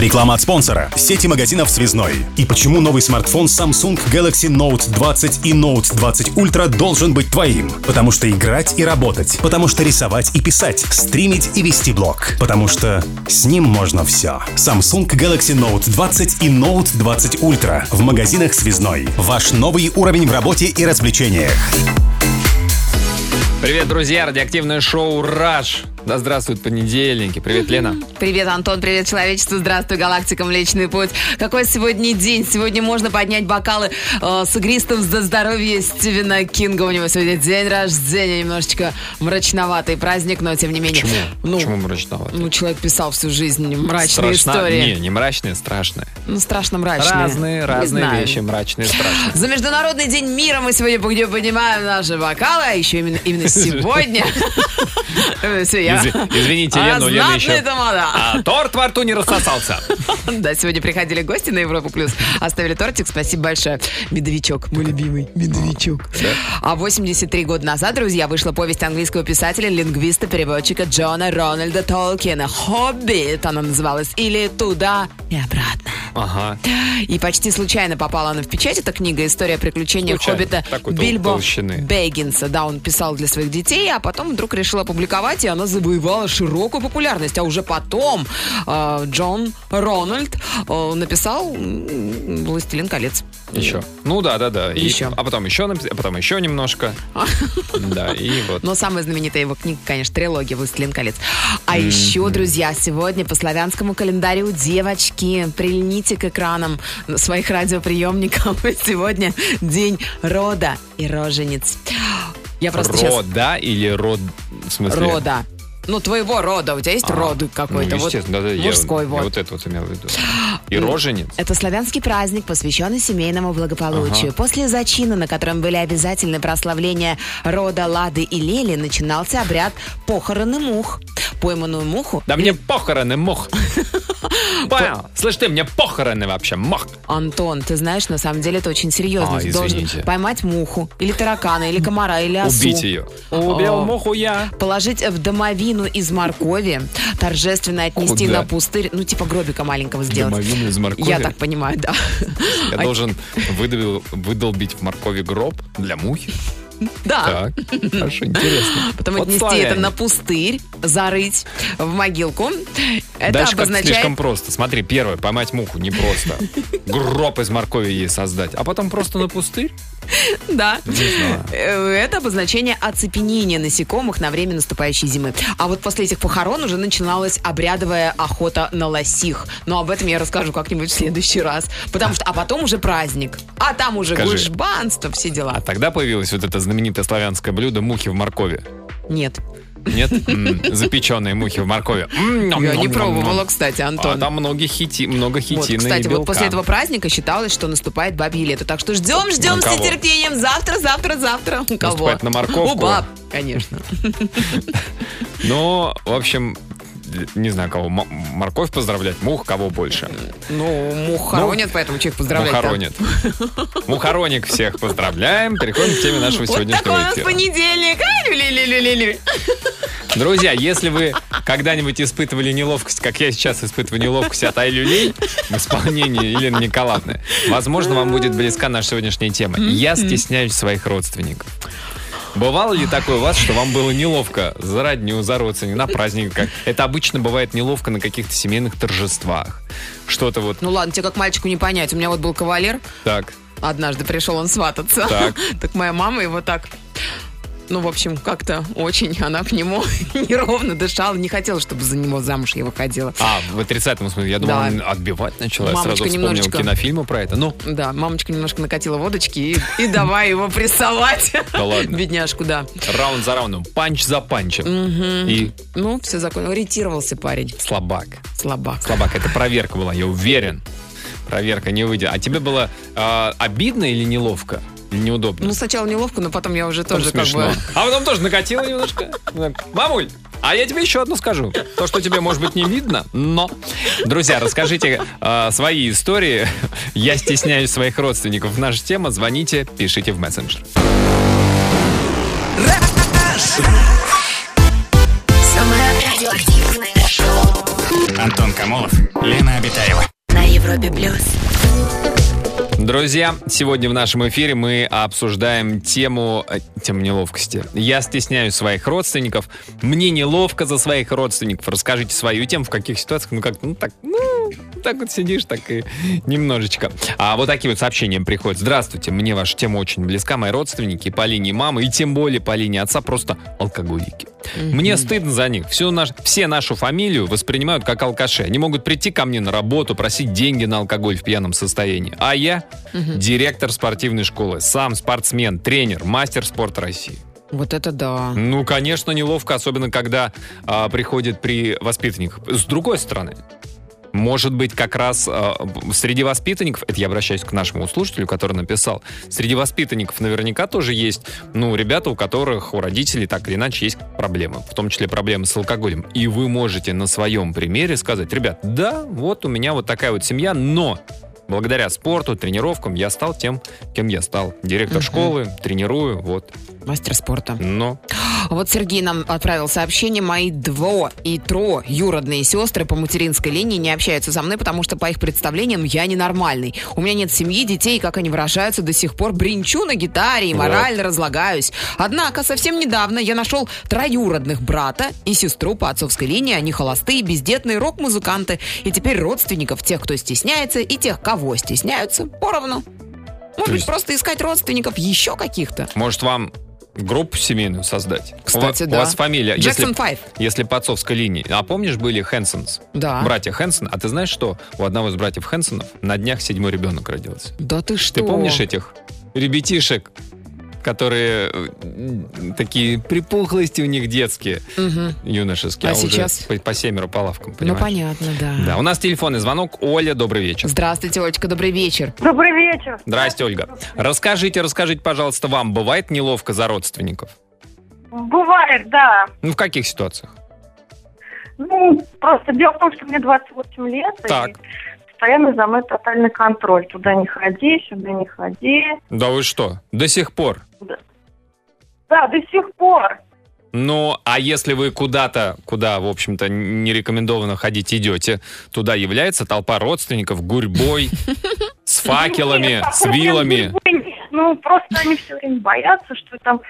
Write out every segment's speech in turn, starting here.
Реклама от спонсора. Сети магазинов «Связной». И почему новый смартфон Samsung Galaxy Note 20 и Note 20 Ultra должен быть твоим? Потому что играть и работать. Потому что рисовать и писать. Стримить и вести блог. Потому что с ним можно все. Samsung Galaxy Note 20 и Note 20 Ultra в магазинах «Связной». Ваш новый уровень в работе и развлечениях. Привет, друзья! Радиоактивное шоу «Раш». Да здравствуют понедельники. Привет, Лена. Привет, Антон, привет, человечество, здравствуй, галактика Млечный Путь. Какой сегодня день? Сегодня можно поднять бокалы э, с игристым за здоровье Стивена Кинга. У него сегодня день рождения, немножечко мрачноватый праздник, но тем не менее. Почему? Ну, Почему мрачновато? ну, человек писал всю жизнь мрачные Страшно- истории. Не, не мрачные, страшные. Ну, страшно мрачные. Разные, разные знаю. вещи, мрачные, страшные. За Международный день мира мы сегодня поднимаем наши бокалы, а еще именно, именно сегодня. я- Изв- Извините, А, Лена, у Лены знатный еще... тамада. А торт во рту не рассосался. Да, сегодня приходили гости на Европу Плюс, оставили тортик, спасибо большое. Медовичок, мой любимый, медовичок. А 83 года назад, друзья, вышла повесть английского писателя, лингвиста, переводчика Джона Рональда Толкина «Хоббит» она называлась, или «Туда и обратно». Ага. И почти случайно попала она в печать, эта книга «История приключений Случайно. хоббита» Бильбо толщины. Бэггинса. Да, он писал для своих детей, а потом вдруг решил опубликовать, и она завоевала широкую популярность. А уже потом э, Джон Рональд э, написал «Властелин колец». Еще. Ну да, да, да. И- Еще. А потом еще, а потом еще немножко. Да, и вот. Но самая знаменитая его книга, конечно, трилогия «Властелин колец». А еще, друзья, сегодня по славянскому календарю девочки, прильните к экранам своих радиоприемников. Сегодня день рода и рожениц. Я просто сейчас... Рода или род... В смысле? Рода. Ну, твоего рода. У тебя есть А, род какой-то? Ну, вот естественно, да, да, я- мужской я вот. вот это вот имел в виду. И роженец. Это славянский праздник, посвященный семейному благополучию. Ага. После зачина, на котором были обязательны прославления рода Лады и Лели, начинался обряд похороны мух. Пойманную муху Да мне похороны, мох. Понял? Слышь ты, мне похороны вообще, мох. Антон, ты знаешь, на самом деле это очень серьезно. А, Ты должен поймать муху, или таракана, или комара, или осу. Убить ее. Убил муху я. Положить в домовину из моркови, торжественно отнести Куда? на пустырь, ну типа гробика маленького сделать. Домовину из моркови? Я так понимаю, да. Я должен выдолбить в моркови гроб для мухи. Да. Так, хорошо, интересно. Потом Вот отнести славяне. это на пустырь, зарыть в могилку. Это Дальше обозначает... слишком просто. Смотри, первое, поймать муху не просто. Гроб из моркови ей создать. А потом просто на пустырь? Да. Э, Это обозначение оцепенения насекомых на время наступающей зимы. А вот после этих похорон уже начиналась обрядовая охота на лосих. Но об этом я расскажу как-нибудь в следующий раз. Потому что, а потом уже праздник. А там уже гульшбанство, все А дела. тогда появилось вот это знаменитое славянское блюдо мухи в моркови. Нет. Нет? Запеченные мухи в моркови. Я не пробовала, кстати, А Антон. там много, хити, много Вот, хитина кстати, и вот после этого праздника считалось, что наступает бабье лето. Так что ждем, ждем с нетерпением. Завтра, завтра, завтра. У кого? Наступает на морковку? У баб, конечно. Ну, в общем, не знаю, кого. Морковь поздравлять, мух, кого больше. Ну, мух хоронят, поэтому человек поздравляет. да. Мухоронит. Мухороник всех поздравляем. Переходим к теме нашего Вот такой у сегодняшнего нас эфира. понедельник. Ай. Друзья, если вы когда-нибудь испытывали неловкость, как я сейчас испытываю неловкость от Ай-Люлей в исполнении Елены Николаевны, возможно, вам будет близка наша сегодняшняя тема. Я стесняюсь своих родственников. Бывало ли такое у вас, что вам было неловко за родню, за родственников, на праздниках? Это обычно бывает неловко на каких-то семейных торжествах. Что-то вот Ну ладно, тебе как мальчику не понять. У меня вот был кавалер. так. Однажды пришел он свататься. Так. Так моя мама его так... Ну, в общем, как-то очень она к нему неровно дышала. Не хотела, чтобы за него замуж я выходила. А, в отрицательном смысле. Я думал, Да. он отбивать начала. Я Мамочка сразу вспомнил немножечко- кинофильмы про это. Ну, Да, мамочка немножко накатила водочки и, и давай его прессовать. Да ладно. Бедняжку, да. раунд за раундом, панч за панчем. И Ну, все законно. Ориентировался парень. слабак. Слабак. Слабак, это проверка была, я уверен. Проверка не выйдет. А тебе было а, обидно или неловко? Неудобно? Ну, сначала неловко, но потом я уже Потом тоже как смешно. бы... А потом тоже накатило немножко. Мамуль, А я тебе еще одну скажу. То, что тебе, может быть, не видно, но... Друзья, расскажите э, свои истории. Я стесняюсь своих родственников. Наша тема. Звоните, пишите в мессенджер. Антон Камолов, Лена Обитаева. на Европе плюс. Друзья, сегодня в нашем эфире мы обсуждаем тему, э, тему неловкости. Я стесняюсь своих родственников. Мне неловко за своих родственников. Расскажите свою тему, в каких ситуациях, ну как, ну так, ну, так вот сидишь, так и немножечко. А вот такие вот сообщения приходят. Здравствуйте, мне ваша тема очень близка. Мои родственники по линии мамы и тем более по линии отца просто алкоголики. Мне стыдно за них. Всю наш, все нашу фамилию воспринимают как алкаши. Они могут прийти ко мне на работу, просить деньги на алкоголь в пьяном состоянии. А я директор спортивной школы, сам спортсмен, тренер, мастер спорта России. Вот это да. Ну, конечно, неловко, особенно когда а, приходит при воспитанниках. С другой стороны, может быть, как раз а, среди воспитанников, это я обращаюсь к нашему слушателю, который написал, среди воспитанников наверняка тоже есть, ну, ребята, у которых, у родителей так или иначе есть проблемы, в том числе проблемы с алкоголем. И вы можете на своем примере сказать, ребят, да, вот у меня вот такая вот семья, но благодаря спорту, тренировкам я стал тем, кем я стал. Директор школы, тренирую, вот. Мастер спорта. Но Вот Сергей нам отправил сообщение. Мои дво и тро юродные сестры по материнской линии не общаются со мной, потому что по их представлениям я ненормальный. У меня нет семьи, детей, как они выражаются, до сих пор бринчу на гитаре и Вот. морально разлагаюсь. Однако совсем недавно я нашел троюродных брата и сестру по отцовской линии. Они холостые, бездетные рок-музыканты. И теперь родственников, тех, кто стесняется, и тех, кого стесняются, поровну. Может быть, есть- просто искать родственников еще каких-то. может вам группу семейную создать? Кстати, у, вас- да. У вас фамилия, Джексон если, Файв. если по отцовской линии. А помнишь, были Хэнсонс? Да. Братья Хэнсон. А ты знаешь, что у одного из братьев Хэнсонов на днях седьмой ребенок родился? Да ты что? Ты помнишь этих ребятишек, которые э, такие припухлости у них детские, Мгм. юношеские, А а, сейчас? уже по, по семеро по лавкам, Ну, понимаешь? понятно, да. Да, у нас телефонный звонок. Оля, добрый вечер. Здравствуйте, Олечка, добрый вечер. Добрый вечер. Здрасте, Ольга. Расскажите, расскажите, пожалуйста, вам бывает неловко за родственников? Бывает, да. Ну, в каких ситуациях? Ну, просто дело в том, что мне 28 лет, Так. и постоянно за мной тотальный контроль. Туда не ходи, сюда не ходи. Да вы что, до сих пор? Да, до сих пор. Ну, а если вы куда-то, куда, в общем-то, не рекомендовано ходить, идете, туда является толпа родственников гурьбой, с факелами, с вилами. Ну, просто они все время боятся, что там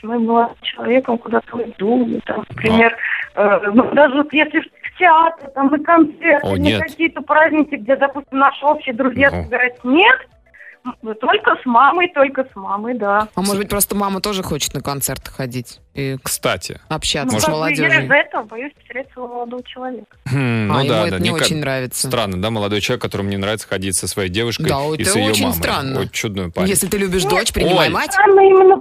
с моим молодым человеком куда-то уйду. Там, например, э, ну, даже если театр, там, на концерт, О, нет. какие-то праздники, где, допустим, наши общие друзья Ну. собираются, нет, только с мамой, только с мамой, да. А может быть, просто мама тоже хочет на концерты ходить и Кстати. общаться Ну, с бы я молодежью? из-за этого боюсь потерять своего молодого человека. Хм, а ну ему да, это да. не ка- очень нравится. Странно, да, молодой человек, которому не нравится ходить со своей девушкой Да, и это с ее очень мамой. странно. Ой, чудную парень. Если ты любишь дочь, принимай Оль. мать. Странно именно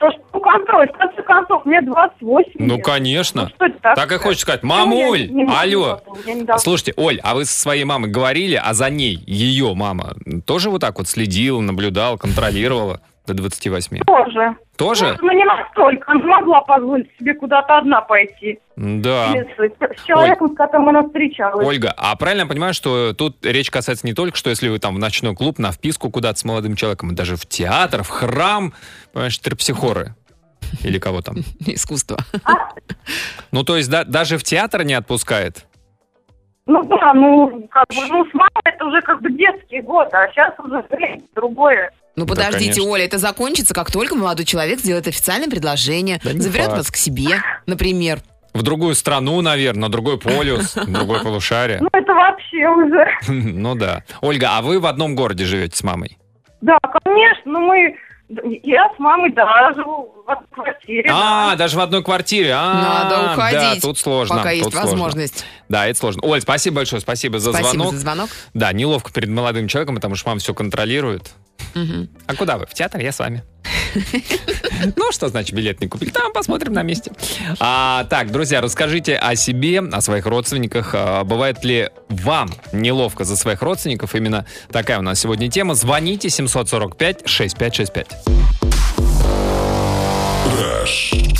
то, то, что ну, контроль, в конце концов, мне 28 Ну, лет. конечно. Ну, что это Так и хочешь сказать, Ну, я мамуль, могу алло. я не. Слушайте, Оль, а вы со своей мамой говорили, а за ней ее мама тоже вот так вот следила, наблюдала, контролировала до 28? Тоже. Тоже? Ну, не настолько. Она могла позволить себе куда-то одна пойти. Да. С, человеком, с которым она встречалась. Ольга, а правильно я понимаю, что тут речь касается не только, что если вы там в ночной клуб, на вписку куда-то с молодым человеком, а даже в театр, в храм, понимаешь, терпсихоры. Или кого там. Искусство. Ну, то есть да- даже в театр не отпускает? Ну да, ну, как бы, ну, с мамой это уже как бы детские годы, а сейчас уже время другое. Ну Да, подождите, конечно. Оля, это закончится, как только молодой человек сделает официальное предложение, Да заберет факт. вас к себе, например. В другую страну, наверное, на другой полюс, в другое полушарие. Ну, это вообще уже. Ну да. Ольга, а вы в одном городе живете с мамой? Да, конечно, ну мы... Я с мамой, да, живу в одной квартире. А, да. даже в одной квартире. А, Надо уходить, Да, тут сложно. пока есть тут сложно. возможность. Да, это сложно. Оль, спасибо большое, спасибо за Спасибо звонок. за звонок. Да, неловко перед молодым человеком, потому что мама все контролирует. Мгм. А куда вы? В театр? Я с вами. Ну, что значит билет не купили? Там посмотрим на месте. А, так, друзья, расскажите о себе, о своих родственниках. А, бывает ли вам неловко за своих родственников? Именно такая у нас сегодня тема. Звоните 745-6565.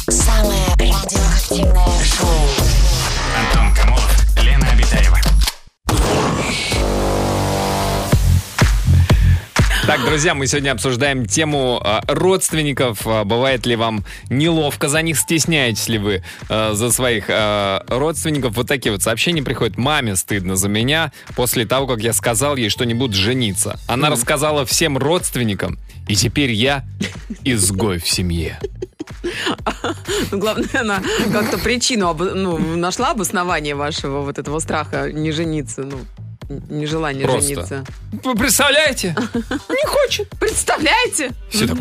Самое радиоактивное шоу. Так, друзья, мы сегодня обсуждаем тему а, родственников. А, Бывает ли вам неловко за них? Стесняетесь ли вы а, за своих родственников? Вот такие вот сообщения приходят. Маме стыдно за меня после того, как я сказал ей, что не буду жениться. Она рассказала всем родственникам, и теперь я изгой в семье. Ну, главное, она как-то причину ну, нашла обоснование вашего вот этого страха не жениться, ну, нежелания Просто. жениться. Вы представляете? Не хочет. Представляете? Все так.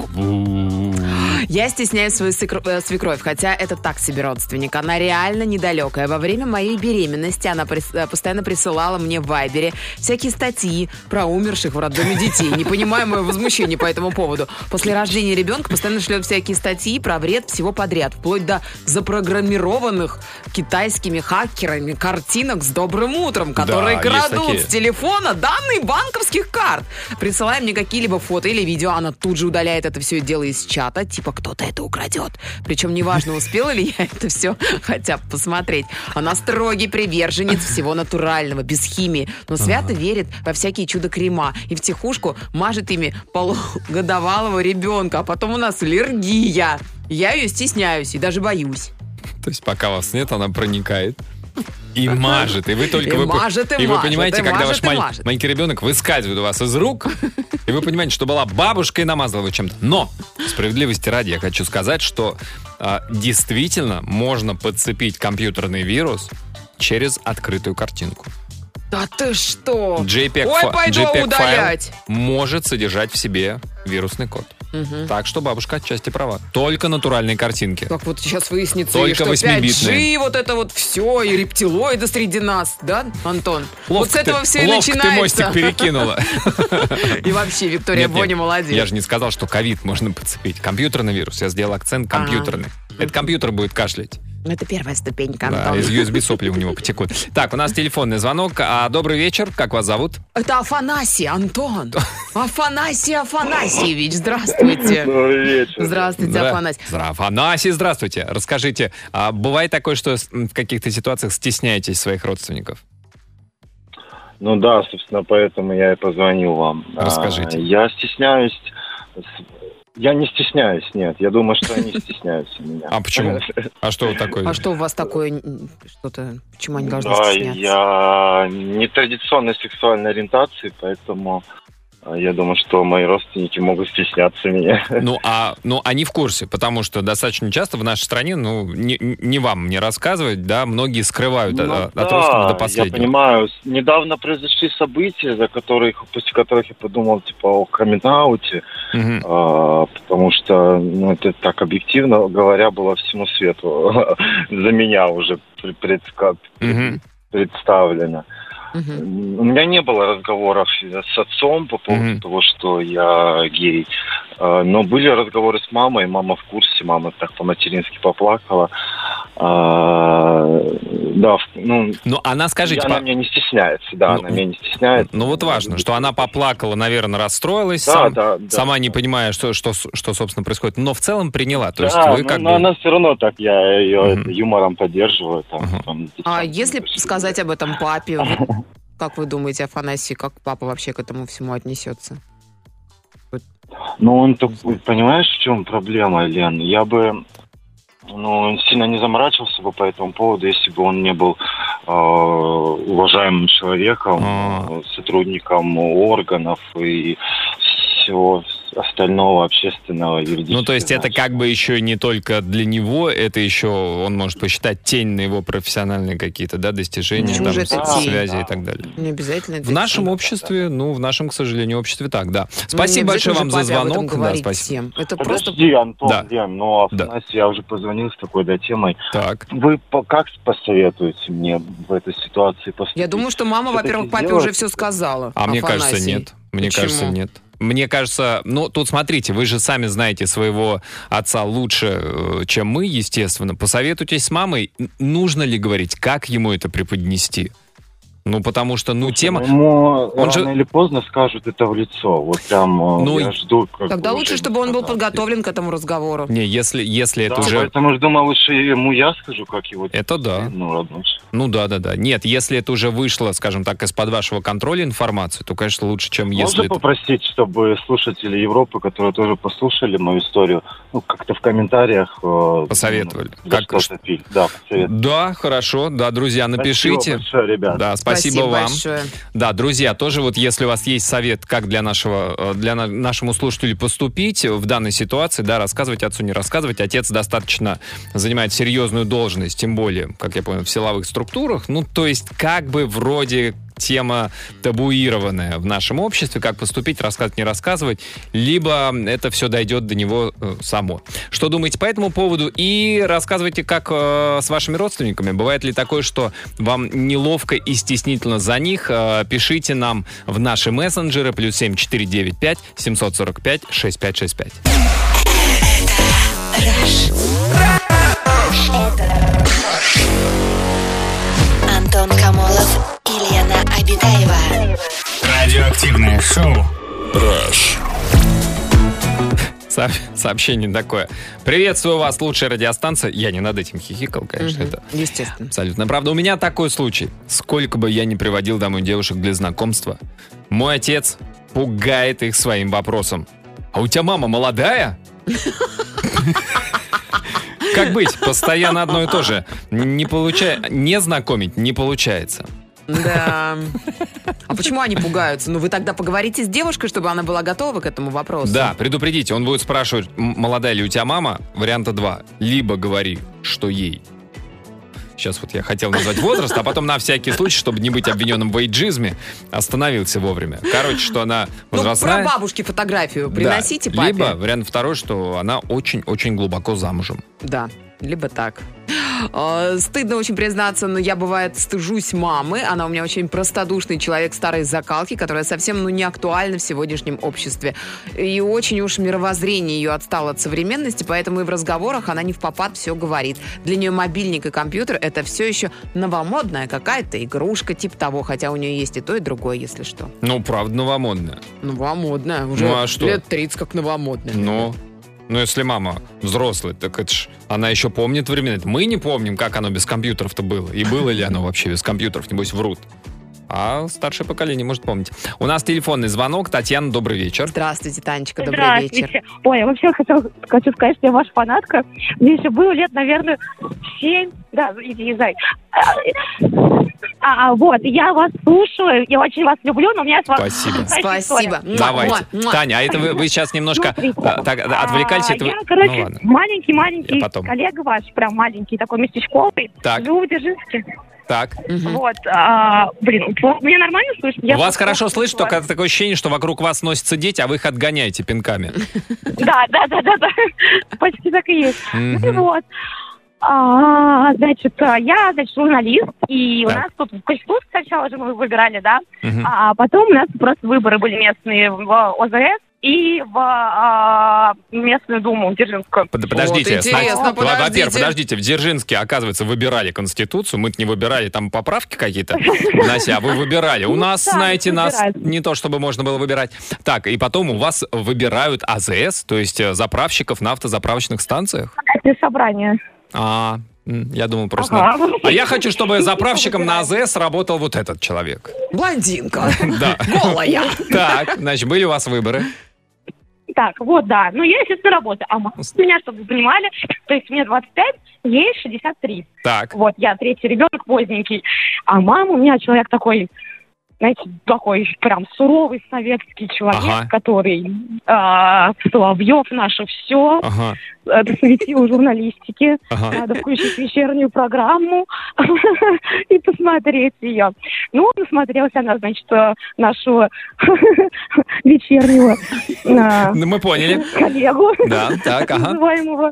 Я стесняюсь свою э, свекровь, хотя это так себе родственник. Она реально недалекая. Во время моей беременности она э, постоянно присылала мне в Вайбере всякие статьи про умерших в роддоме детей. Не понимаю мое возмущение по этому поводу. После рождения ребенка постоянно шлет всякие статьи про вред всего подряд, вплоть до запрограммированных китайскими хакерами картинок с добрым утром, которые есть крадут с телефона данные банковских карт. Присылая мне какие-либо фото или видео, она тут же удаляет это все дело из чата, типа кто-то это украдет. Причем неважно, успела ли я это все хотя бы посмотреть. Она строгий приверженец всего натурального, без химии, но свято верит во всякие чудо-крема и в тихушку мажет ими полугодовалого ребенка, а потом у нас аллергия. Я ее стесняюсь и даже боюсь. То есть пока вас нет, она проникает. И мажет, и вы только... И вы, мажет, и вы мажет, понимаете, и когда мажет, ваш и маль- мажет. маленький ребенок выскальзывает у вас из рук, и вы понимаете, что была бабушка и намазала его чем-то. Но, справедливости ради, я хочу сказать, что а, действительно можно подцепить компьютерный вирус через открытую картинку. Да ты что? JPEG, Ой, пойду JPEG удалять. файл может содержать в себе вирусный код. Так что бабушка отчасти права. Только натуральные картинки. Как вот сейчас выяснится, Только что восьмибитные. 5G, вот это вот все, и рептилоиды среди нас, да, Антон? вот Ловко с этого ты- все и ловко ты мостик начинается. перекинула. И вообще, Виктория Боня молодец. Я же не сказал, что ковид можно подцепить. Компьютерный вирус. Я сделал акцент компьютерный. Это компьютер будет кашлять. Ну, Это первая ступенька, Да, Антон. из USB сопли у него потекут. Так, у нас телефонный звонок. А, добрый вечер. Как вас зовут? Это Афанасий, Антон. Афанасий Афанасьевич, здравствуйте. Добрый вечер. Здравствуйте, Здра- Афанасий. Здра- Афанасий, здравствуйте. Расскажите, а бывает такое, что в каких-то ситуациях стесняетесь своих родственников? Ну да, собственно, поэтому я и позвонил вам. Расскажите. А, Я стесняюсь... Я не стесняюсь, нет. Я думаю, что они стесняются меня. А почему? А что такое? А что у вас такое, что-то, почему они должны Да, стесняться? я нетрадиционной сексуальной ориентации, поэтому я думаю, что мои родственники могут стесняться меня. Ну, а ну, они в курсе, потому что достаточно часто в нашей стране, ну, не, не вам мне рассказывать, да, многие скрывают Ну а, от да, родственников до Я последнего. понимаю. С- Недавно произошли события, за которых, после которых я подумал, типа, о камин-ауте. Мгм. А, потому что, ну, это так объективно говоря, было всему свету за меня уже пр- предска- Мгм. представлено. Мгм. У меня не было разговоров с отцом по поводу Мгм. того, что я гей. А, Но были разговоры с мамой, мама в курсе, мама так по-матерински поплакала. А, Да, ну, Ну, она, скажите, она по- меня не стесняется, да, Ну, она меня не стесняется. ну вот важно, что она поплакала, наверное, расстроилась, Да, сам- да, да. сама не понимая, что, что, что, собственно, происходит, но в целом приняла. То есть Да, вы но- как но бы... она все равно так, я ее Мгм. это, юмором поддерживаю. Там, Мгм. там, А девчонки если пришли. сказать об этом папе, как вы думаете, Афанасий, как папа вообще к этому всему отнесется? Ну, он такой, понимаешь, в чем проблема, Лен? Я бы ну, сильно не заморачивался бы по этому поводу, если бы он не был э, уважаемым человеком, А. э, сотрудником органов и всего остального общественного юридического. Ну, то есть это как бы еще не только для него, это еще он может посчитать тень на его профессиональные какие-то, да, достижения, Почему там, тень? связи и Да. так далее. Не обязательно. это В нашем всем. обществе, ну, в нашем, к сожалению, обществе так, да. Ну, Спасибо большое вам за звонок. Да, спасибо. всем. Это просто... Подожди, Антон, Да. Лен, но Да. Афанасий, я уже позвонил с такой да, темой. Так. Вы по- как посоветуете мне в этой ситуации поступить? Я думаю, что мама, во-первых, папе сделать? уже все сказала. А мне кажется, Афанасий. нет. Мне Почему? кажется, нет. Мне кажется, ну, тут смотрите, вы же сами знаете своего отца лучше, э, чем мы, естественно. Посоветуйтесь с мамой, нужно ли говорить, как ему это преподнести. Ну, потому что, ну, тема... Ему Он же- рано или поздно скажут это в лицо. Вот прям э, Ну, я жду. как Тогда лучше, чтобы он был подготовлен к этому разговору. Не, если, если Да, это уже... поэтому же думал, лучше ему я скажу, как его... Это да. Ну, родной. Ну да, да, да. Нет, если это уже вышло, скажем так, из-под вашего контроля информации, то, конечно, лучше, чем если Можно это... попросить, чтобы слушатели Европы, которые тоже послушали мою историю, ну, как-то в комментариях... э, Посоветовали. ну, Как-. Да, посоветовали. Да, хорошо, да, друзья, напишите. Спасибо большое, ребят. Да, спасибо, вам. большое. Да, друзья, тоже вот если у вас есть совет, как для нашего, э, для на- нашему слушателю поступить в данной ситуации, да, рассказывать отцу, не рассказывать. Отец достаточно занимает серьезную должность, тем более, как я понял, в силовых структурах. Ну, то есть, как бы вроде тема табуированная в нашем обществе, как поступить, рассказывать, не рассказывать, либо это все дойдет до него э, само. Что думаете по этому поводу? И рассказывайте, как э, с вашими родственниками. Бывает ли такое, что вам неловко и стеснительно за них? Э, пишите нам в наши мессенджеры плюс 7495 745 6565. Антон Камолов и Лена Обитаева. Радиоактивное шоу. Со- сообщение такое. Приветствую вас, лучшая радиостанция. Я не над этим хихикал, конечно, это Естественно. Абсолютно. Правда, у меня такой случай. Сколько бы я ни приводил домой девушек для знакомства, мой отец пугает их своим вопросом. А у тебя мама молодая? Как быть? Постоянно одно и то же. Не получая... Не знакомить не получается. Да. А почему они пугаются? Ну, вы тогда поговорите с девушкой, чтобы она была готова к этому вопросу. Да, предупредите, он будет спрашивать, «М, молодая ли у тебя мама? Варианта два. Либо говори, что ей. Сейчас вот я хотел назвать возраст, а потом на всякий случай, чтобы не быть обвиненным в эйджизме, остановился вовремя. Короче, что она Ну, возрастная. про бабушки фотографию Да. приносите папе. Либо вариант второй, что она очень-очень глубоко замужем. Да, либо так. Э, Стыдно очень признаться, но я, бывает, стыжусь мамы. Она у меня очень простодушный человек старой закалки, которая совсем ну, не актуальна в сегодняшнем обществе. И очень уж мировоззрение ее отстало от современности, поэтому и в разговорах она не в попад все говорит. Для нее мобильник и компьютер — это все еще новомодная какая-то игрушка, типа того, хотя у нее есть и то, и другое, если что. Ну, правда, новомодная. Новомодная, уже Ну, а что? лет 30 как новомодная. Но, ну, если мама взрослая, так это ж, она еще помнит времена. Мы не помним, как оно без компьютеров-то было. И было ли оно вообще без компьютеров, небось, врут. А старшее поколение может помнить. У нас телефонный звонок. Татьяна, добрый вечер. Здравствуйте, Танечка, добрый вечер. Здравствуйте. Ой, я вообще хотел, хочу сказать, что я ваша фанатка. Мне еще было лет, наверное, семь. Да, иди, зай. А, а, вот, я вас слушаю, я очень вас люблю, но у меня с вами... Спасибо. Спасибо. Давайте. муа. Таня, а это вы, вы сейчас немножко Смотрите, а, так, отвлекались. а, это вы- Я, короче, Ну, ладно. маленький-маленький коллега ваш, прям маленький, такой местечковый. Так. Живу в Дзержинске. Так. Вот, а, блин, меня нормально слышно? Я вас хорошо слышно, только такое ощущение, что вокруг вас носятся дети, а вы их отгоняете пинками. Да, да, да, да, да. Почти так и есть. Ну вот. А, значит, а, я, значит, журналист, и у нас тут в Конституции сначала же мы выбирали, да, а потом у нас просто выборы были местные в ОЗС и в а, местную думу Дзержинскую. Под- Подождите, Вот интересно, во- во-первых, подождите. подождите, в Дзержинске, оказывается, выбирали Конституцию, мы-то не выбирали, там поправки какие-то внося, а вы выбирали. У Ну, нас, знаете, нас не то, чтобы можно было выбирать. Так, и потом у вас выбирают АЗС, то есть э, заправщиков на автозаправочных станциях? Это собрание. А, я думал просто... Ага. на- А я хочу, чтобы заправщиком на АЗС работал вот этот человек. Блондинка. Да. Голая. Так, значит, были у вас выборы. Так, вот, да. Ну, я, естественно, работаю. А мама у меня, чтобы вы понимали, то есть мне 25, ей 63. Так, Вот, я третий ребенок поздненький. А мама у меня человек такой, знаете, такой прям суровый советский человек, Ага. который а, Соловьев наше все, ага, это светило журналистики. ага. Надо включить вечернюю программу и посмотреть ее. Ну, насмотрелась она, значит, э, нашего вечернего э, Ну, мы поняли. коллегу Да, так, ага. называемого.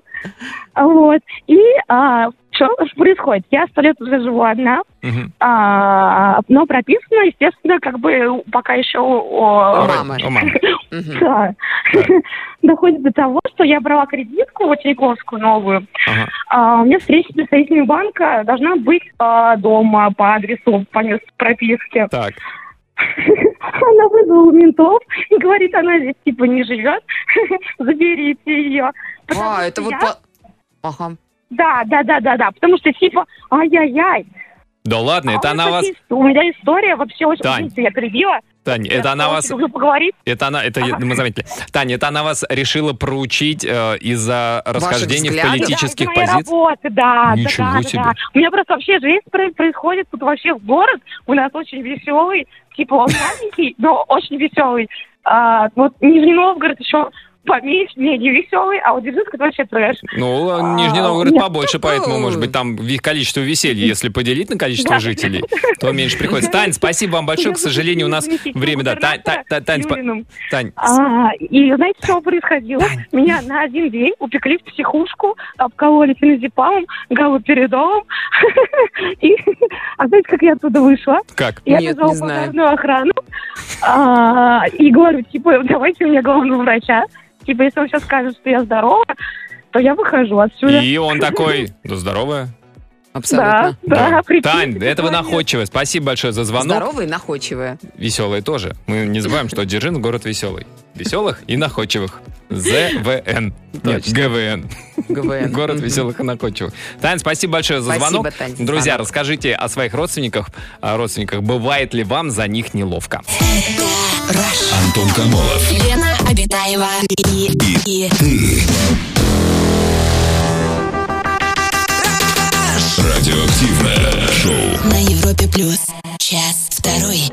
Вот. И а, что происходит? Я сто лет уже живу одна, Мгм. а, но прописана, естественно, как бы пока еще о, У мамы. Да. доходит до того, что я брала кредитку вот Тиньковскую новую. Ага. А, у меня встреча с представителями банка должна быть а, дома по адресу, по месту прописки. Так. Она вызвала ментов и говорит, она здесь типа не живет, заберите ее. Потому А, это вот по... Ага. Да, да, да, да, да, потому что типа, ай-яй-яй. Да ладно, это А у она вас... У меня история вообще очень... Тань. Извините, я перебила. Тань, Я это она очень вас... люблю поговорить. Это она, это мы заметили. Таня, это она вас решила проучить э, из-за расхождения в политических да, это моя позициях? работа, да, Ничего да, да, себе. да. У меня просто вообще жизнь про- происходит тут вообще в город. У нас очень веселый, типа он маленький, но очень веселый. А, вот Нижний Новгород еще поменьше, менее веселый, а вот Дзержинск это вообще трэш. Ну, А, Нижний Новгород нет. побольше, поэтому, может быть, там количество веселья, если поделить на количество жителей, то меньше приходится. Тань, спасибо вам большое. К сожалению, у нас время, да. Тань, Тань, Тань, А, и знаете, что происходило? Меня на один день упекли в психушку, обкололи феназепамом, галоперидолом. И, а знаете, как я оттуда вышла? как? Я Нет, вызвала не знаю. пожарную охрану а, и говорю, типа, давайте мне главного врача. Типа, если он сейчас скажет, что я здорова, то я выхожу отсюда. И он такой, да здоровая. Абсолютно. Да, да, прикиньте, Тань, это вы молодец. находчивая. Спасибо большое за звонок. Здоровые и находчивые. Веселые тоже. Мы не забываем, что Дзержинск город веселый. Веселых и находчивых. ЗВН. Нет. ГВН. ГВН. Город веселых и находчивых. Тань, спасибо большое за Спасибо, звонок. Тань, Друзья, звонок. расскажите о своих родственниках. О родственниках. Бывает ли вам за них неловко? Антон Камолов. Лена Обитаева и, и Радиоактивное шоу. на Европе плюс. Час второй.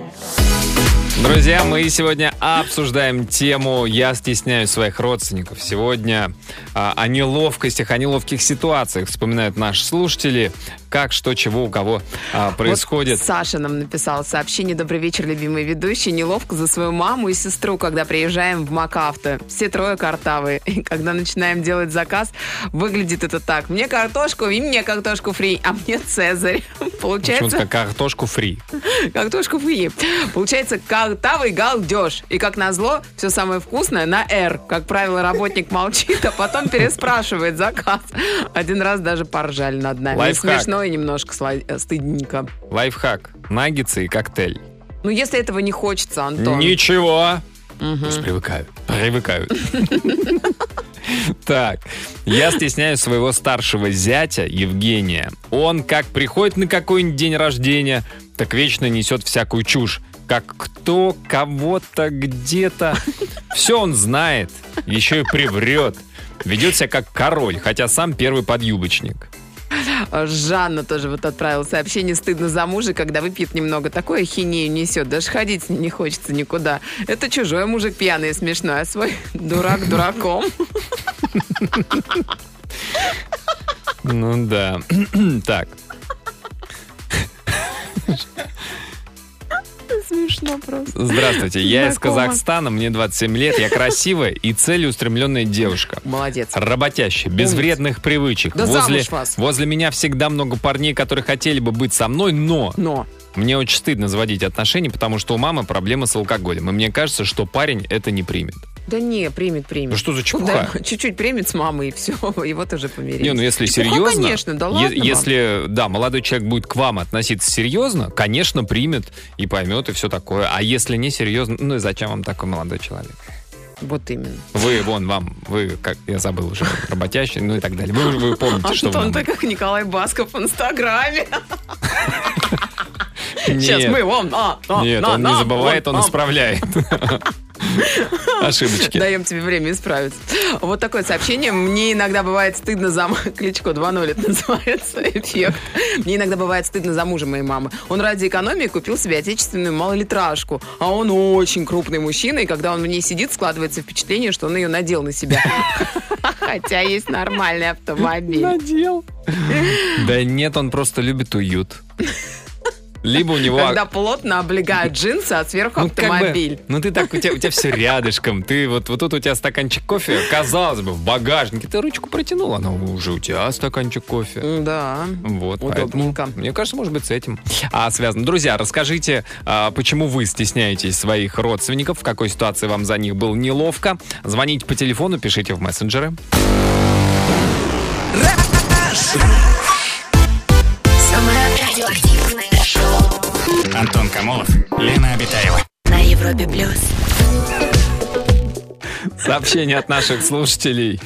Друзья, мы сегодня обсуждаем тему «Я стесняюсь своих родственников». Сегодня а, о неловкостях, о неловких ситуациях вспоминают наши слушатели, как, что, чего, у кого а, происходит. Вот Саша нам написал сообщение. Добрый вечер, любимые ведущие. Неловко за свою маму и сестру, когда приезжаем в МакАвто. Все трое картавые. И когда начинаем делать заказ, выглядит это так. Мне картошку, и мне картошку фри, а мне цезарь. Почему-то Получается, как картошку фри. картошку фри. Получается, картавый галдеж. И как назло, все самое вкусное на «Р». Как правило, работник молчит, а потом переспрашивает заказ. Один раз даже поржали над нами. Лайфхак. Смешно и немножко э, стыдненько. Лайфхак. Наггетсы и коктейль. Ну, если этого не хочется, Антон. Ничего. Мгм. Пусть привыкают. Привыкают. Так, я стесняюсь своего старшего зятя Евгения. Он как приходит на какой-нибудь день рождения, так вечно несет всякую чушь. Как кто, кого-то, где-то. Все он знает, еще и приврет. Ведет себя как король, хотя сам первый подъюбочник. Жанна тоже вот отправила сообщение. Стыдно за мужа, когда выпьет немного. Такое ахинею несет. Даже ходить не хочется никуда. Это чужой мужик пьяный и смешной, а свой дурак дураком. Ну да. Так, Смешно просто. здравствуйте. Я из. Казахстана, мне 27 лет, я красивая и целеустремленная девушка. Молодец. Работящая, без Умница. вредных привычек. Да возле, замуж вас. возле меня всегда много парней, которые хотели бы быть со мной, но Но. мне очень стыдно заводить отношения, потому что у мамы проблемы с алкоголем. И мне кажется, что парень это не примет. Да не, примет, примет. Ну что за чепуха? Да, чуть-чуть примет с мамой, и все, его тоже помирить. Не, ну если Чепуха, серьезно, конечно, да ладно вам. если, да, молодой человек будет к вам относиться серьезно, конечно, примет и поймет, и все такое. А если не серьезно, ну и зачем вам такой молодой человек? Вот именно. Вы, вон, вам, вы, как я забыл уже, работящий, ну и так далее. Вы, вы помните, что вы Антон, ты как Николай Басков в Инстаграме. Сейчас мы вам на, на, Нет, он не забывает, он вам. исправляет. Ошибочки. Даем тебе время исправиться. Вот такое сообщение. Мне иногда бывает стыдно за... Кличко 2.0 это называется эффект. Мне иногда бывает стыдно за мужа моей мамы. Он ради экономии купил себе отечественную малолитражку. А он очень крупный мужчина, и когда он в ней сидит, складывается впечатление, что он ее надел на себя. Хотя есть нормальный автомобиль. Надел. Да нет, он просто любит уют. Либо у него... Когда плотно облегают джинсы, а сверху Ну, как бы, автомобиль. ну ты так, у тебя, у тебя все рядышком. Ты вот, вот тут у тебя стаканчик кофе, казалось бы, в багажнике. Ты ручку протянул, она уже у тебя стаканчик кофе. Да. Вот, Удобненько. поэтому, мне кажется, может быть, с этим а, связано. Друзья, расскажите, а, почему вы стесняетесь своих родственников, в какой ситуации вам за них было неловко. Звоните по телефону, пишите в мессенджеры. Антон Камолов, Лена Обитаева. на Европе плюс. Сообщение от наших слушателей.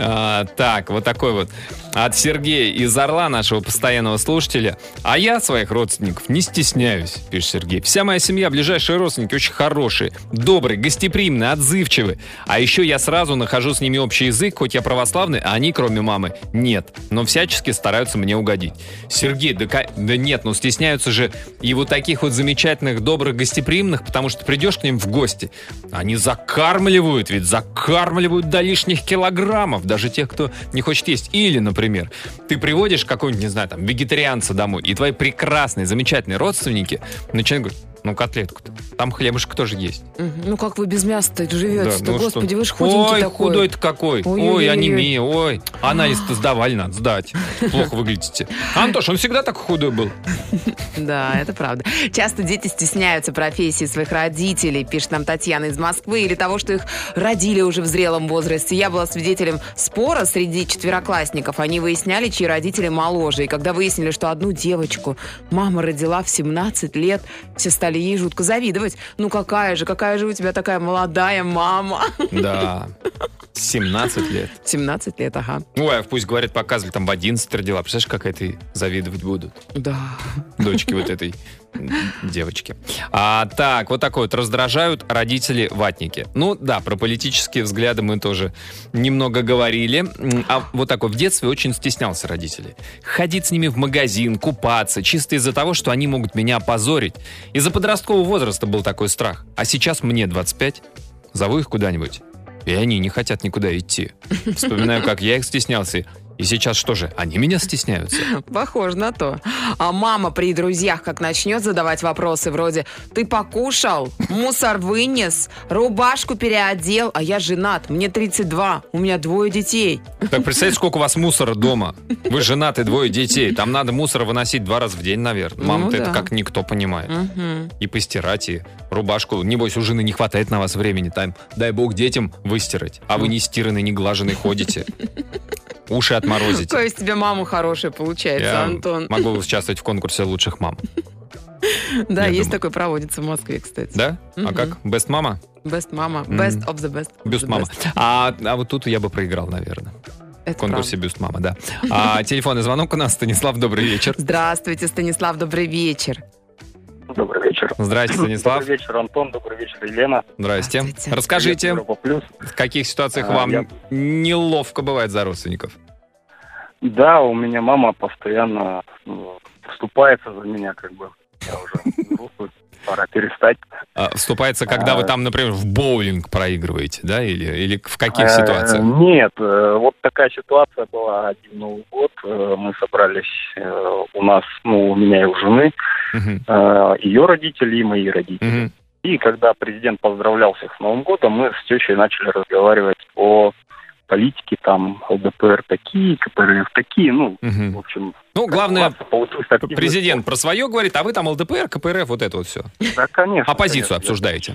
А, так, вот такой вот. От Сергея из Орла, нашего постоянного слушателя. А я своих родственников не стесняюсь, пишет Сергей. Вся моя семья, ближайшие родственники, очень хорошие, добрые, гостеприимные, отзывчивые. А еще я сразу нахожу с ними общий язык, хоть я православный, а они, кроме мамы, нет. Но всячески стараются мне угодить. Сергей, да, да нет, ну стесняются же и вот таких вот замечательных, добрых, гостеприимных, потому что придешь к ним в гости, они закармливают, ведь закармливают до лишних килограммов, даже тех, кто не хочет есть. Или, например, ты приводишь какого-нибудь, не знаю, там, вегетарианца домой, и твои прекрасные, замечательные родственники начинают говорить, ну, котлетку-то, там хлебушек тоже есть. Ну как вы без мяса-то живете-то? Да, ну Господи, что? вы же худенький Ой, такой. худой-то какой. Ой-ой-ой-ой. Ой, анемия, ой. Анализ-то сдавали, надо сдать. Плохо выглядите. Антош, он всегда так худой был. Да, это правда. Часто дети стесняются профессии своих родителей, пишет нам Татьяна из Москвы, или того, что их родили уже в зрелом возрасте. Я была свидетелем спора среди четвероклассников. Они выясняли, чьи родители моложе. И когда выяснили, что одну девочку мама родила в 17 лет, все стали ей жутко завидовать. Ну какая же, какая же у тебя такая молодая мама? Да. 17 лет. 17 лет, ага. Ой, а пусть говорят, показывали, там в 11 родила. Представляешь, как это завидовать будут? Да. дочки вот этой девочки. А, так, вот такой вот. Раздражают родители ватники. Ну да, про политические взгляды мы тоже немного говорили. А вот такой, в детстве очень стеснялся родителей. Ходить с ними в магазин, купаться, чисто из-за того, что они могут меня опозорить. Из-за подросткового возраста был такой страх. А сейчас мне 25, зову их куда-нибудь. И они не хотят никуда идти. Вспоминаю, как я их стеснялся. И сейчас что же, они меня стесняются? Похоже на то. А мама при друзьях как начнет задавать вопросы вроде «Ты покушал? Мусор вынес? Рубашку переодел? А я женат, мне 32, у меня двое детей». Так представьте, сколько у вас мусора дома. Вы женаты, двое детей. Там надо мусор выносить два раза в день, наверное. Мама-то Ну это да. как никто понимает. Мгм. И постирать, и рубашку. Небось, у жены не хватает на вас времени. Там, дай бог, детям выстирать. А вы не стиранный, не глаженный ходите. Уши отморозите. Какая из тебя мама хорошая получается, Я Антон. могу участвовать в конкурсе лучших мам. Да, есть такой проводится в Москве, кстати. Да? А как? Best мама? Best мама. Best of the best. the мама. best. А, а вот тут я бы проиграл, наверное. Это В конкурсе правда. бюст мама, да. А телефонный звонок у нас. Станислав, добрый вечер. Здравствуйте, Станислав, добрый вечер. Добрый вечер. Здрасте, Станислав. Добрый вечер, Антон. Добрый вечер, Елена. Здрасте. Здравствуйте. Расскажите, Плюс. в каких ситуациях А, вам я- неловко бывает за родственников? Да, у меня мама постоянно ну, вступается за меня, как бы. Я уже взрослый, пора перестать. А, Вступается, когда А. вы там, например, в боулинг проигрываете, да? Или, или в каких Э, ситуациях? Нет, э, вот такая ситуация была один Новый год. Э, Мы собрались у нас, ну, у меня и у жены, э, ее родители и мои родители. Мгм. И когда президент поздравлял всех с Новым годом, мы с тещей начали разговаривать о политике, там, ЛДПР такие, КПРФ такие, ну, в Мгм. общем... Ну, главное, президент про свое говорит, а вы там ЛДПР, КПРФ, вот это вот все. Да, конечно. Оппозицию конечно. обсуждаете.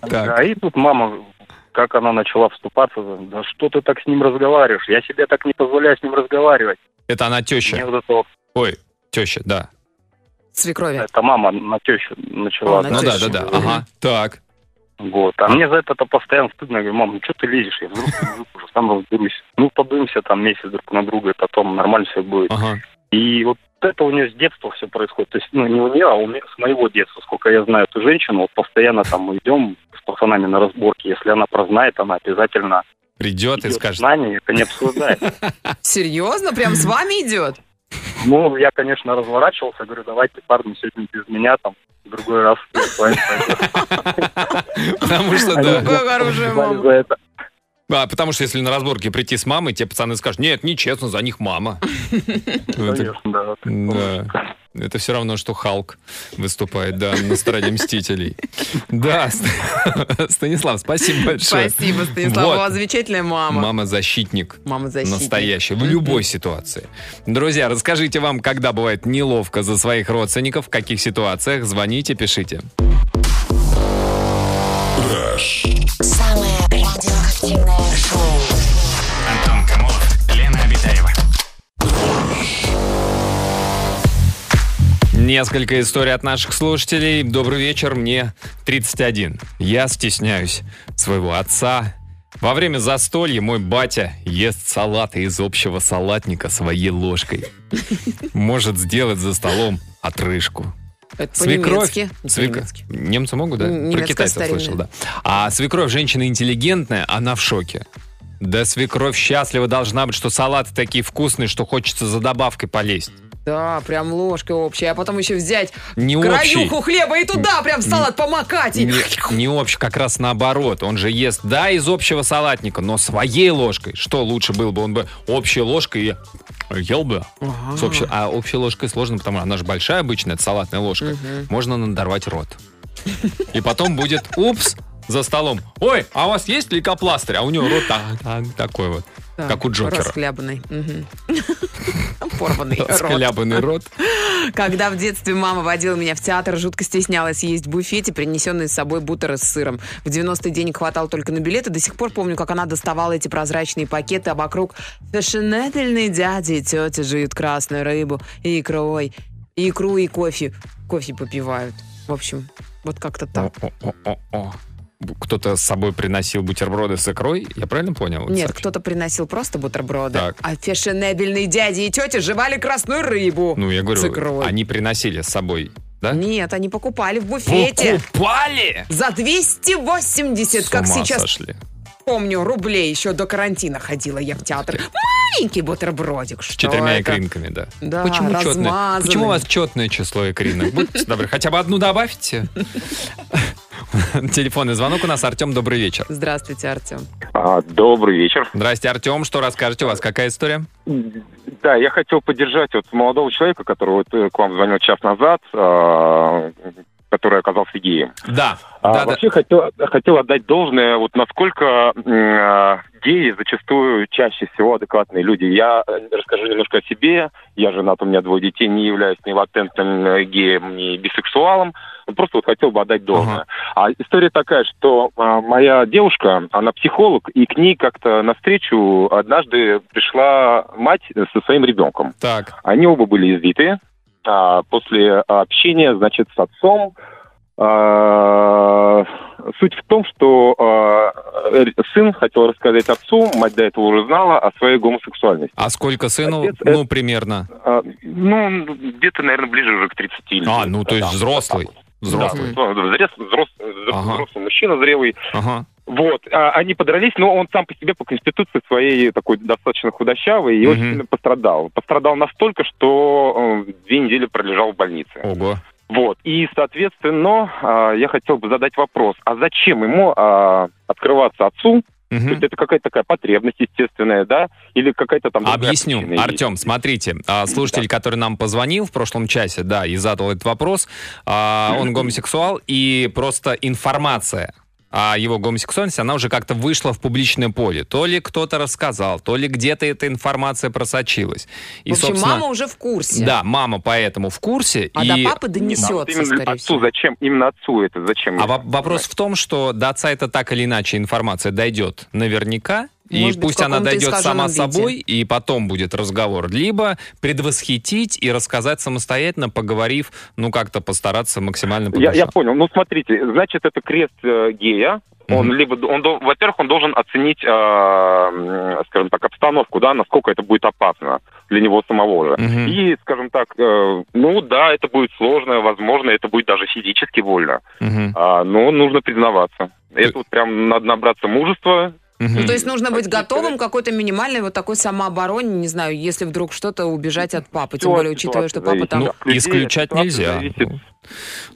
Так. Да, и тут мама, как она начала вступаться, да что ты так с ним разговариваешь? Я себе так не позволяю с ним разговаривать. Это она Мне теща. вот это вот, Ой, теща, да. Свекрови. это мама на тещу начала. О, на Ну да, да, тещу. да. Ага. Так. Вот. А мне за это постоянно стыдно. Я говорю, мам, ну что ты лезешь? Я взрослый мужик уже сам разберусь. Ну, подуемся там месяц друг на друга, и потом нормально все будет. Ага. И вот это у нее с детства все происходит. То есть, ну, не у нее, а у меня, с моего детства. Сколько я знаю эту женщину, вот постоянно там мы идем с пацанами на разборки. Если она прознает, она обязательно Придет и скажет. с нами, это не обсуждает. Серьезно? Прям с вами идет? Ну, я, конечно, разворачивался, говорю, давайте, парни, сегодня без меня, там, в другой раз с вами пойдем. Потому что, да. А, потому что если на разборке прийти с мамой, те пацаны скажут, нет, нечестно, за них мама. Конечно, да. Это все равно, что Халк выступает, да, на стороне Мстителей. Да, Станислав, спасибо большое. Спасибо, Станислав. Вот. У вас замечательная мама. Мама-защитник. Мама-защитник. Настоящий, в любой ситуации. Друзья, расскажите вам, когда бывает неловко за своих родственников, в каких ситуациях. Звоните, пишите. Несколько историй от наших слушателей. Добрый вечер, мне 31. Я стесняюсь своего отца. Во время застолья мой батя ест салаты из общего салатника своей ложкой. Может сделать за столом отрыжку. Это Свекровь. Свек-. Немцы могут, да? М, Про немецкая китайцев старинная. слышал, да. А свекровь женщина интеллигентная, она в шоке. Да свекровь счастлива должна быть, что салаты такие вкусные, что хочется за добавкой полезть. Да, прям ложкой общей. А потом еще взять Не краюху общий. хлеба и туда прям в салат помакать. и- Не, не общий, как раз наоборот. Он же ест, да, из общего салатника, но своей ложкой. Что лучше было бы? Он бы общей ложкой и ел бы. С общей- а общей ложкой сложно, потому что она же большая обычная, это салатная ложка. Можно надорвать рот. И потом будет, упс, за столом. Ой, а у вас есть лейкопластырь? А у него рот так- так- такой вот, Да, как у Джокера. Расхлябанный. Мгм. Порванный рот. Сколябанный рот. Когда в детстве мама водила меня в театр, жутко стеснялась есть в буфете, принесенные с собой бутеры с сыром. В 90-й денег хватало только на билеты. До сих пор помню, как она доставала эти прозрачные пакеты, а вокруг фешенебельные дяди и тети жуют красную рыбу и икрой. И икру, и кофе. Кофе попивают. В общем, вот как-то так. О-о-о-о. Кто-то с собой приносил бутерброды с икрой, я правильно понял? Нет, кто-то приносил просто бутерброды, Так. а фешенебельные дяди и тети жевали красную рыбу Ну, я с говорю, икрой. они приносили с собой, да? Нет, они покупали в буфете. Покупали! За 280, как С ума сейчас сошли. Помню, рублей. Еще до карантина ходила я в театр. Маленький бутербродик. С четырьмя икринками, да. Да, Почему четное? Почему у вас четное число икринок? Будьте добры, хотя бы одну добавьте. Телефонный звонок у нас. Артем, добрый вечер. Здравствуйте, Артем. А, добрый вечер. Здрасте, Артем. Что расскажете? У вас какая история? Да, я хотел поддержать вот молодого человека, который вот э, к вам звонил час назад, а, который оказался геем. Да. А, да, да. вообще хотел, хотел отдать должное, вот насколько а, геи зачастую чаще всего адекватные люди. Я э, расскажу немножко о себе. Я женат, у меня двое детей, не являюсь ни латентным э, геем, ни бисексуалом. Просто вот хотел бы отдать должное. А история такая, что а, моя девушка, она психолог, и к ней как-то навстречу однажды пришла мать со своим ребенком. Так. Они оба были избиты. А, после общения, значит, с отцом, а, суть в том, что а, сын хотел рассказать отцу, мать до этого уже знала о своей гомосексуальности. А сколько сыну? Отец, Ну, примерно. А, ну, где-то, наверное, ближе уже к 30 лет. А, ну, то есть Да, взрослый. Взрослый. Да, взрос- взрос- Ага. взрослый мужчина, зрелый. Ага. Вот, а, они подрались, но он сам по себе по конституции своей такой достаточно худощавый и Мгм. очень сильно пострадал. Пострадал настолько, что э, две недели пролежал в больнице. Ого. Вот, и, соответственно, а, я хотел бы задать вопрос, а зачем ему а, открываться отцу? То Мгм. есть это какая-то такая потребность естественная, да? Или какая-то там... Объясню. Артем, смотрите, а, слушатель, который нам позвонил в прошлом часе, да, и задал этот вопрос, он гомосексуал, и просто информация о его гомосексуальности, она уже как-то вышла в публичное поле. То ли кто-то рассказал, то ли где-то эта информация просочилась. И, в общем, собственно, мама уже в курсе. Да, мама поэтому в курсе. А и... до папы Да, донесется, именно скорее отцу всего. зачем? Именно отцу это зачем? А во- вопрос в том, что до отца это так или иначе информация дойдет наверняка, и Может быть, пусть в она дойдет сама виде. собой, и потом будет разговор. Либо предвосхитить и рассказать самостоятельно, поговорив, ну как-то постараться максимально Я, я понял. Ну, смотрите, значит, это крест э, гея. Он Мгм. либо, он, во-первых, он должен оценить, э, скажем так, обстановку, да, насколько это будет опасно для него самого же. Мгм. И, скажем так, э, ну да, это будет сложно, возможно, это будет даже физически больно, Мгм. А, но нужно признаваться. Это вот прям надо набраться мужества. Мгм. Ну, то есть нужно быть готовым к какой-то минимальной вот такой самообороне, не знаю, если вдруг что-то убежать от папы, тем более учитывая, что папа там... Ну, исключать нельзя.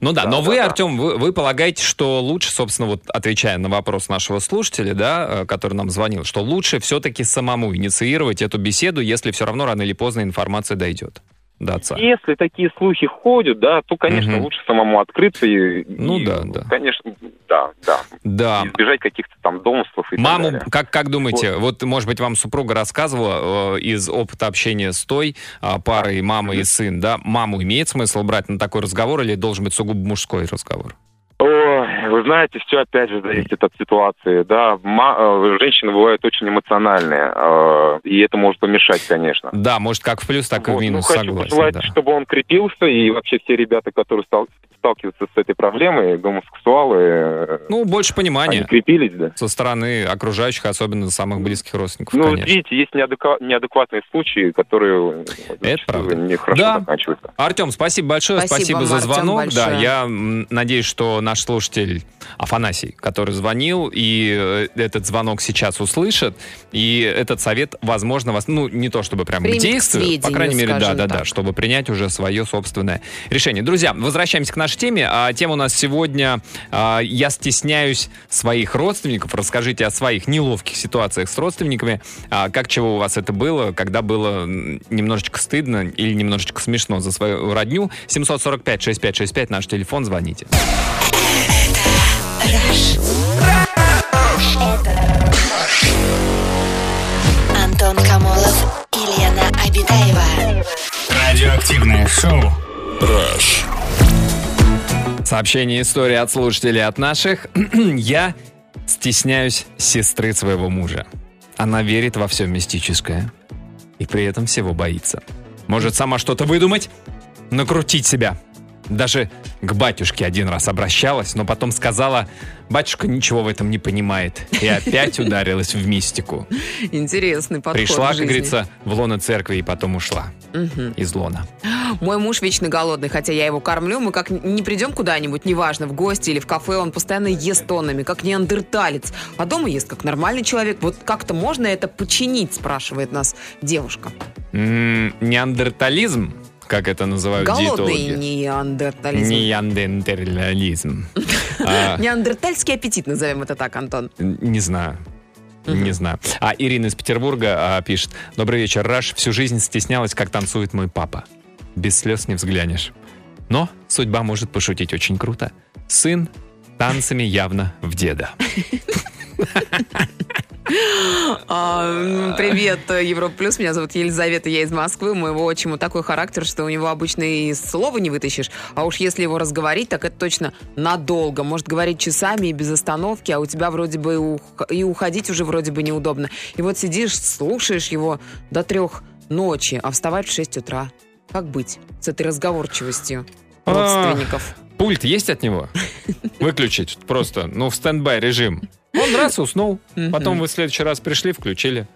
Ну да, Да, но да, вы, да. Артем, вы, вы полагаете, что лучше, собственно, вот отвечая на вопрос нашего слушателя, да, э, который нам звонил, что лучше все-таки самому инициировать эту беседу, если все равно рано или поздно информация дойдет. До отца. Если такие слухи ходят, да, то, конечно, Мгм. лучше самому открыться и, Ну и, да, да. конечно, да, да, Да. избежать каких-то там домыслов и так Маму, далее. как, как думаете, вот. может быть, вам супруга рассказывала э, из опыта общения с той а, парой, мама и сын, да, маму имеет смысл брать на такой разговор или должен быть сугубо мужской разговор? Ой, вы знаете, все опять же зависит от ситуации, да. Ма- э, женщины бывают очень эмоциональные, э, и это может помешать, конечно. Да, может, как в плюс, так и в Вот, минус, ну, хочу согласен. пожелать, да. чтобы он крепился, и вообще все ребята, которые стал- сталкиваются с этой проблемой, гомосексуалы, э, Ну, больше они понимания крепились, да. со стороны окружающих, особенно самых близких родственников, Ну, конечно. видите, есть неадеква- неадекватные случаи, которые Это правда. нехорошо Да. заканчиваются. Артем, спасибо большое, Спасибо спасибо, вам, за Артем, звонок. Да, большое. я надеюсь, что наш слушатель Афанасий, который звонил, и э, этот звонок сейчас услышит, и этот совет, возможно, вас, ну, не то чтобы прям Примет к к действию, по крайней мере, да, да, да, так. чтобы принять уже свое собственное решение. Друзья, возвращаемся к нашей теме. А, тема у нас сегодня а, «Я стесняюсь своих родственников». Расскажите о своих неловких ситуациях с родственниками. А, как чего у вас это было, когда было немножечко стыдно или немножечко смешно за свою родню? 745-6565, наш телефон, звоните. Антон Камолов и Лена Обитаева. Радиоактивное шоу. Rush. Сообщение истории от слушателей от наших. Я стесняюсь сестры своего мужа. Она верит во все мистическое и при этом всего боится. Может сама что-то выдумать, накрутить себя. Даже к батюшке один раз обращалась, но потом сказала, батюшка ничего в этом не понимает. И опять ударилась в мистику. Интересный подход Пришла, как говорится, в лоно церкви и потом ушла Мгм. из лона. Мой муж вечно голодный, хотя я его кормлю. Мы как не придем куда-нибудь, неважно, в гости или в кафе, он постоянно ест тоннами, как неандерталец. А дома ест как нормальный человек. Вот как-то можно это починить, спрашивает нас девушка. М, Неандертализм, как это называют Голодный диетологи. неандертализм. Неандертализм. А, Неандертальский аппетит, назовем это так, Антон. Не знаю. Не знаю. А Ирина из Петербурга а, пишет. Добрый вечер, Раш. Всю жизнь стеснялась, как танцует мой папа. Без слез не взглянешь. Но судьба может пошутить очень круто. Сын танцами явно в деда. А, Привет, Европа Плюс. Меня зовут Елизавета, я из Москвы. У моего отчима такой характер, что у него обычно и слова не вытащишь. А уж если его разговорить, так это точно надолго. Может говорить часами и без остановки, а у тебя вроде бы и, ух- и уходить уже вроде бы неудобно. И вот сидишь, слушаешь его до трех ночи, а вставать в 6 утра. Как быть с этой разговорчивостью родственников? Пульт есть от него? Выключить просто, ну, в стендбай режим. Он раз уснул, потом вы в следующий раз пришли, включили.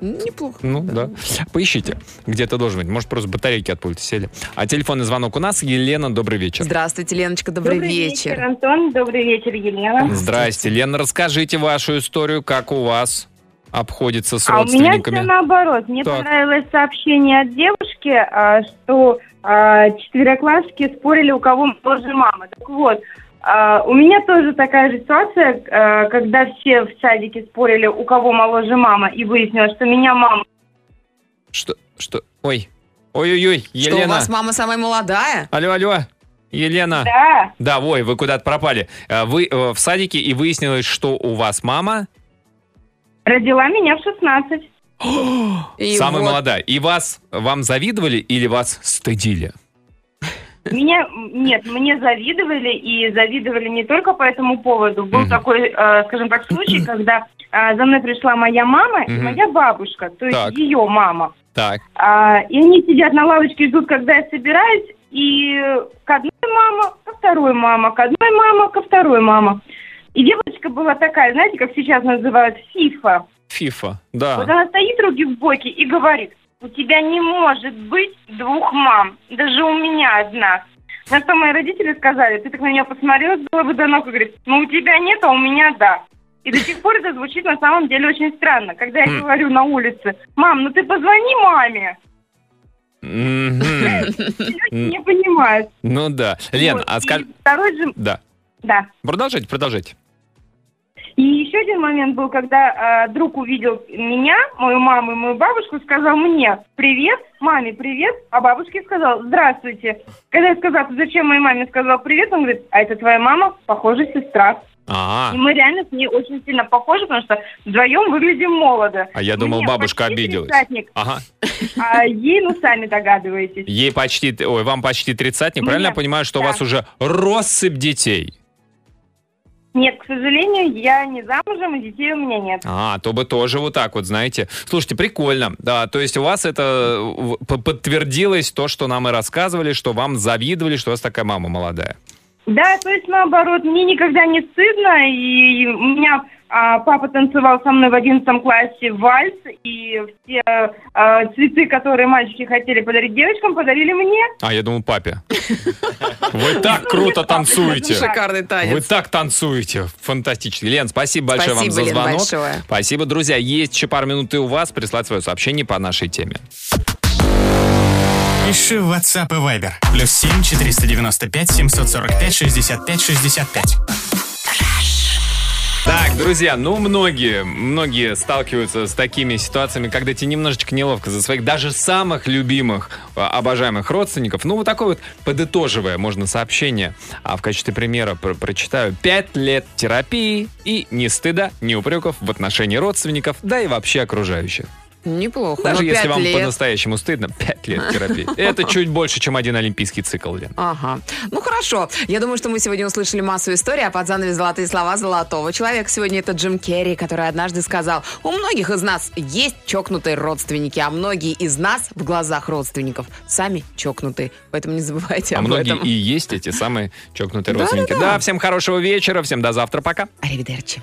Неплохо. Ну, да. Поищите. Где-то должен быть. Может, просто батарейки от пульта сели. А телефонный звонок у нас. Елена, добрый вечер. Здравствуйте, Леночка, добрый, вечер. Антон. Добрый вечер, Елена. Здрасте. Лена, расскажите вашу историю, как у вас обходится с А у меня все родственниками. наоборот. Мне Так. понравилось сообщение от девушки, а, что а, четвероклассники спорили, у кого моложе мама. Так вот, а, у меня тоже такая же ситуация, а, когда все в садике спорили, у кого моложе мама, и выяснилось, что меня мама Что? Что? Ой. Ой-ой-ой, Что, у Елена. вас мама самая молодая? Алло, алло. Елена. Да. Да, ой, вы куда-то пропали. А, Вы э, в садике, и выяснилось, что у вас мама родила меня в 16. И самая вот- молодая. И вас, вам завидовали или вас стыдили? Меня, нет, мне завидовали, и завидовали не только по этому поводу. Был Мгм. такой, э, скажем так, случай, когда э, за мной пришла моя мама и Мгм. моя бабушка, то есть Так. ее мама. Так. А, и они сидят на лавочке, ждут, когда я собираюсь, и к одной мама, ко второй мама, к одной мама, ко второй мама. И девочка была такая, знаете, как сейчас называют, фифа. Фифа, Вот да. она стоит руки в боки и говорит, у тебя не может быть двух мам, даже у меня одна. На что мои родители сказали, ты так на нее посмотрела с головы до ног и говорит, ну у тебя нет, а у меня да. И до сих пор это звучит на самом деле очень странно, когда я Хм. говорю на улице, мам, ну ты позвони маме. Не понимают. Ну да. Лен, а скажи... Второй же, Да. да. Продолжайте, продолжайте. И еще один момент был, когда э, друг увидел меня, мою маму и мою бабушку, сказал мне «Привет», маме «Привет», а бабушке сказал «Здравствуйте». Когда я сказал, «Ты зачем моей маме сказал «Привет», он говорит «А это твоя мама? Похоже, сестра». А, И мы реально с ней очень сильно похожи, потому что вдвоем выглядим молодо. а я думал, Мне бабушка обиделась. тридцатник, Ага. а ей, ну, сами догадываетесь. Ей почти, ой, вам почти тридцатник. Правильно я понимаю, что у да. вас уже россыпь детей? Нет, к сожалению, я не замужем, и детей у меня нет. А, то бы тоже вот так вот, знаете. Слушайте, прикольно. Да, то есть у вас это п- подтвердилось то, что нам и рассказывали, что вам завидовали, что у вас такая мама молодая. Да, то есть наоборот, мне никогда не стыдно, и у меня а, папа танцевал со мной в 11 классе вальс, и все а, цветы, которые мальчики хотели подарить девочкам, подарили мне. А, я думал, папе. Вы так круто танцуете. Шикарный танец. Вы так танцуете. Фантастически. Лен, спасибо большое вам Спасибо, за Лен, звонок. большое. Спасибо, друзья. Есть еще пару минут и у вас прислать свое сообщение по нашей теме. Пиши в WhatsApp и Viber. Плюс 7 495 745 65 65. Так, друзья, ну многие, многие сталкиваются с такими ситуациями, когда тебе немножечко неловко за своих даже самых любимых, а, обожаемых родственников. Ну вот такое вот подытоживая, можно сообщение, а в качестве примера про- прочитаю. Пять лет терапии и ни стыда, ни упреков в отношении родственников, да и вообще окружающих. Неплохо. Даже если вам лет. по-настоящему стыдно, пять лет терапии. Это чуть больше, чем один олимпийский цикл, Лен. Ага. Ну хорошо. Я думаю, что мы сегодня услышали массу историй, а под занавес золотые слова золотого человека. Сегодня это Джим Керри, который однажды сказал, у многих из нас есть чокнутые родственники, а многие из нас в глазах родственников сами чокнутые. Поэтому не забывайте А об многие этом. и есть эти самые чокнутые родственники. Да, всем хорошего вечера, всем до завтра, пока. Аривидерчи.